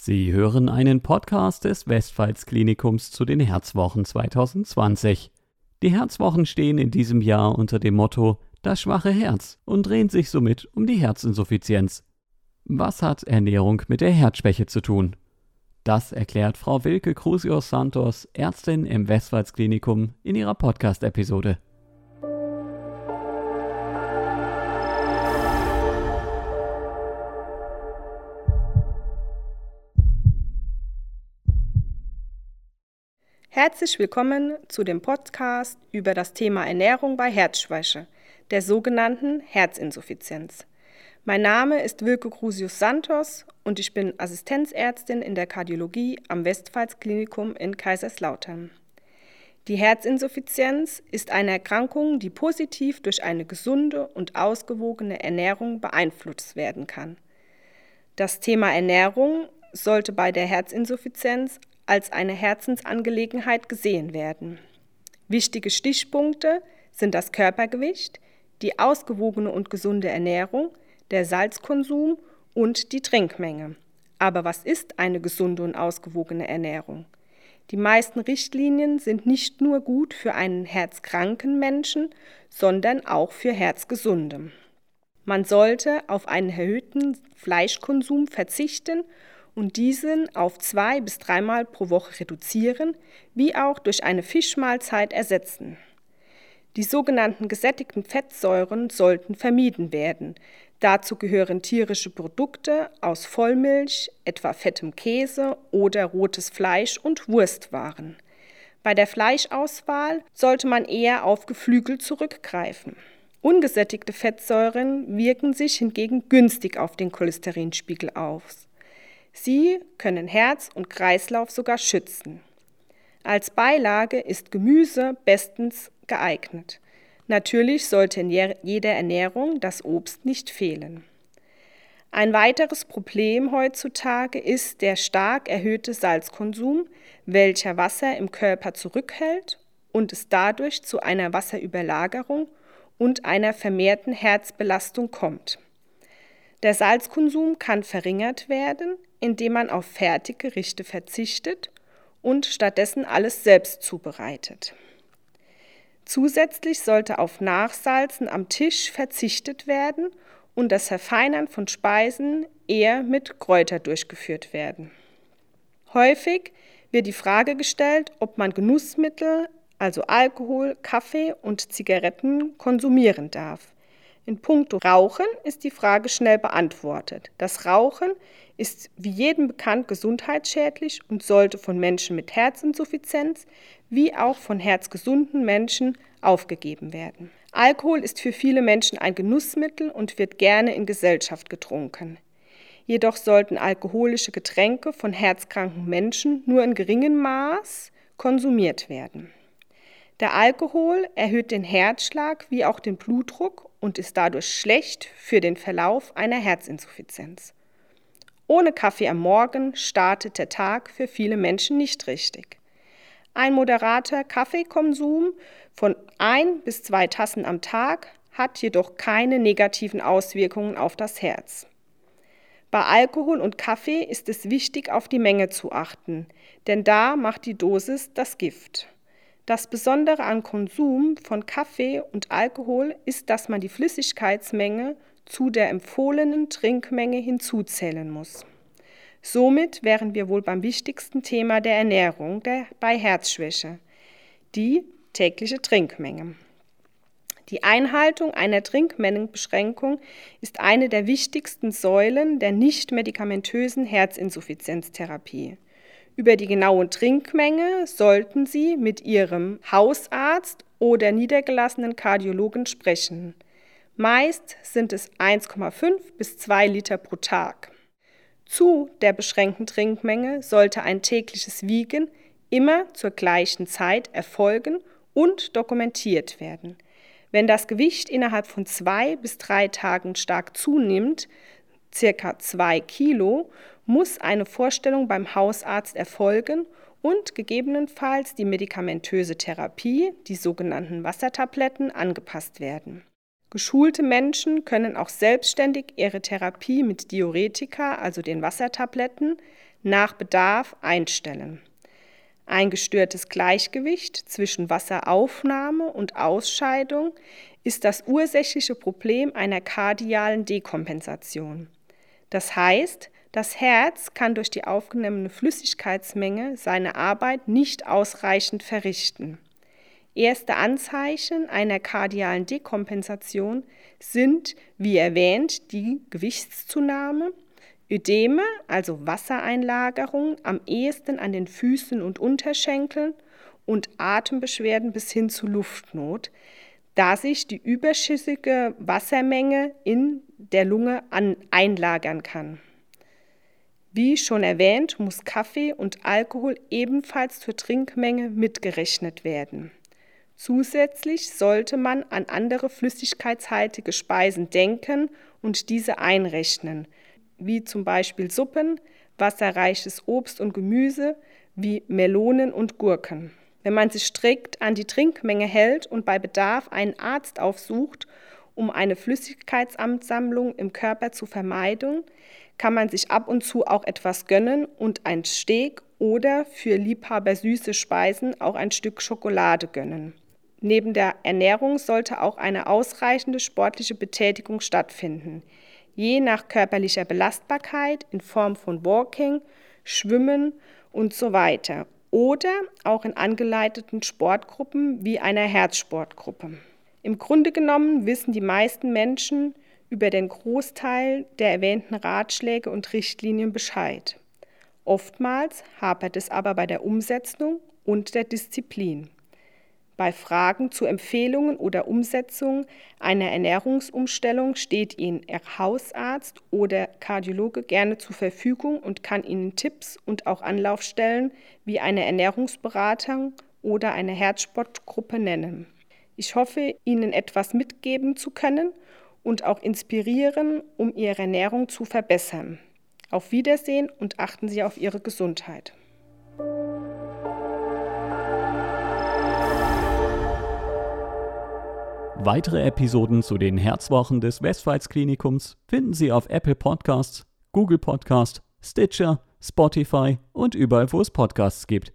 Sie hören einen Podcast des Westpfalz-Klinikums zu den Herzwochen 2020. Die Herzwochen stehen in diesem Jahr unter dem Motto Das schwache Herz und drehen sich somit um die Herzinsuffizienz. Was hat Ernährung mit der Herzschwäche zu tun? Das erklärt Frau Wilke Crusius Santos, Ärztin im Westpfalz-Klinikum, in ihrer Podcast-Episode. Herzlich willkommen zu dem Podcast über das Thema Ernährung bei Herzschwäche, der sogenannten Herzinsuffizienz. Mein Name ist Wilke Crusius Santos und ich bin Assistenzärztin in der Kardiologie am Westpfalz-Klinikum in Kaiserslautern. Die Herzinsuffizienz ist eine Erkrankung, die positiv durch eine gesunde und ausgewogene Ernährung beeinflusst werden kann. Das Thema Ernährung sollte bei der Herzinsuffizienz als eine Herzensangelegenheit gesehen werden. Wichtige Stichpunkte sind das Körpergewicht, die ausgewogene und gesunde Ernährung, der Salzkonsum und die Trinkmenge. Aber was ist eine gesunde und ausgewogene Ernährung? Die meisten Richtlinien sind nicht nur gut für einen herzkranken Menschen, sondern auch für Herzgesunde. Man sollte auf einen erhöhten Fleischkonsum verzichten und diesen auf zwei bis dreimal pro Woche reduzieren, wie auch durch eine Fischmahlzeit ersetzen. Die sogenannten gesättigten Fettsäuren sollten vermieden werden. Dazu gehören tierische Produkte aus Vollmilch, etwa fettem Käse oder rotes Fleisch und Wurstwaren. Bei der Fleischauswahl sollte man eher auf Geflügel zurückgreifen. Ungesättigte Fettsäuren wirken sich hingegen günstig auf den Cholesterinspiegel aus. Sie können Herz und Kreislauf sogar schützen. Als Beilage ist Gemüse bestens geeignet. Natürlich sollte in jeder Ernährung das Obst nicht fehlen. Ein weiteres Problem heutzutage ist der stark erhöhte Salzkonsum, welcher Wasser im Körper zurückhält und es dadurch zu einer Wasserüberlagerung und einer vermehrten Herzbelastung kommt. Der Salzkonsum kann verringert werden, indem man auf Fertiggerichte verzichtet und stattdessen alles selbst zubereitet. Zusätzlich sollte auf Nachsalzen am Tisch verzichtet werden und das Verfeinern von Speisen eher mit Kräuter durchgeführt werden. Häufig wird die Frage gestellt, ob man Genussmittel, also Alkohol, Kaffee und Zigaretten konsumieren darf. In puncto Rauchen ist die Frage schnell beantwortet. Das Rauchen ist wie jedem bekannt gesundheitsschädlich und sollte von Menschen mit Herzinsuffizienz wie auch von herzgesunden Menschen aufgegeben werden. Alkohol ist für viele Menschen ein Genussmittel und wird gerne in Gesellschaft getrunken. Jedoch sollten alkoholische Getränke von herzkranken Menschen nur in geringem Maß konsumiert werden. Der Alkohol erhöht den Herzschlag wie auch den Blutdruck und ist dadurch schlecht für den Verlauf einer Herzinsuffizienz. Ohne Kaffee am Morgen startet der Tag für viele Menschen nicht richtig. Ein moderater Kaffeekonsum von ein bis zwei Tassen am Tag hat jedoch keine negativen Auswirkungen auf das Herz. Bei Alkohol und Kaffee ist es wichtig, auf die Menge zu achten, denn da macht die Dosis das Gift. Das Besondere am Konsum von Kaffee und Alkohol ist, dass man die Flüssigkeitsmenge zu der empfohlenen Trinkmenge hinzuzählen muss. Somit wären wir wohl beim wichtigsten Thema der Ernährung der, bei Herzschwäche, die tägliche Trinkmenge. Die Einhaltung einer Trinkmengenbeschränkung ist eine der wichtigsten Säulen der nicht medikamentösen Herzinsuffizienztherapie. Über die genaue Trinkmenge sollten Sie mit Ihrem Hausarzt oder niedergelassenen Kardiologen sprechen. Meist sind es 1,5 bis 2 Liter pro Tag. Zu der beschränkten Trinkmenge sollte ein tägliches Wiegen immer zur gleichen Zeit erfolgen und dokumentiert werden. Wenn das Gewicht innerhalb von zwei bis drei Tagen stark zunimmt, circa zwei Kilo, muss eine Vorstellung beim Hausarzt erfolgen und gegebenenfalls die medikamentöse Therapie, die sogenannten Wassertabletten, angepasst werden. Geschulte Menschen können auch selbstständig ihre Therapie mit Diuretika, also den Wassertabletten, nach Bedarf einstellen. Ein gestörtes Gleichgewicht zwischen Wasseraufnahme und Ausscheidung ist das ursächliche Problem einer kardialen Dekompensation. Das heißt, das Herz kann durch die aufgenommene Flüssigkeitsmenge seine Arbeit nicht ausreichend verrichten. Erste Anzeichen einer kardialen Dekompensation sind, wie erwähnt, die Gewichtszunahme, Ödeme, also Wassereinlagerung, am ehesten an den Füßen und Unterschenkeln und Atembeschwerden bis hin zu Luftnot, da sich die überschüssige Wassermenge in der Lunge an einlagern kann. Wie schon erwähnt, muss Kaffee und Alkohol ebenfalls zur Trinkmenge mitgerechnet werden. Zusätzlich sollte man an andere flüssigkeitshaltige Speisen denken und diese einrechnen, wie zum Beispiel Suppen, wasserreiches Obst und Gemüse wie Melonen und Gurken. Wenn man sich strikt an die Trinkmenge hält und bei Bedarf einen Arzt aufsucht, um eine Flüssigkeitsansammlung im Körper zu vermeiden, kann man sich ab und zu auch etwas gönnen und ein Steak oder für Liebhaber süße Speisen auch ein Stück Schokolade gönnen. Neben der Ernährung sollte auch eine ausreichende sportliche Betätigung stattfinden, je nach körperlicher Belastbarkeit in Form von Walking, Schwimmen und so weiter oder auch in angeleiteten Sportgruppen wie einer Herzsportgruppe. Im Grunde genommen wissen die meisten Menschen über den Großteil der erwähnten Ratschläge und Richtlinien Bescheid. Oftmals hapert es aber bei der Umsetzung und der Disziplin. Bei Fragen zu Empfehlungen oder Umsetzung einer Ernährungsumstellung steht Ihnen Ihr Hausarzt oder Kardiologe gerne zur Verfügung und kann Ihnen Tipps und auch Anlaufstellen wie eine Ernährungsberatung oder eine Herzsportgruppe nennen. Ich hoffe, Ihnen etwas mitgeben zu können und auch inspirieren, um Ihre Ernährung zu verbessern. Auf Wiedersehen und achten Sie auf Ihre Gesundheit. Weitere Episoden zu den Herzwochen des Westpfalz-Klinikums finden Sie auf Apple Podcasts, Google Podcasts, Stitcher, Spotify und überall, wo es Podcasts gibt.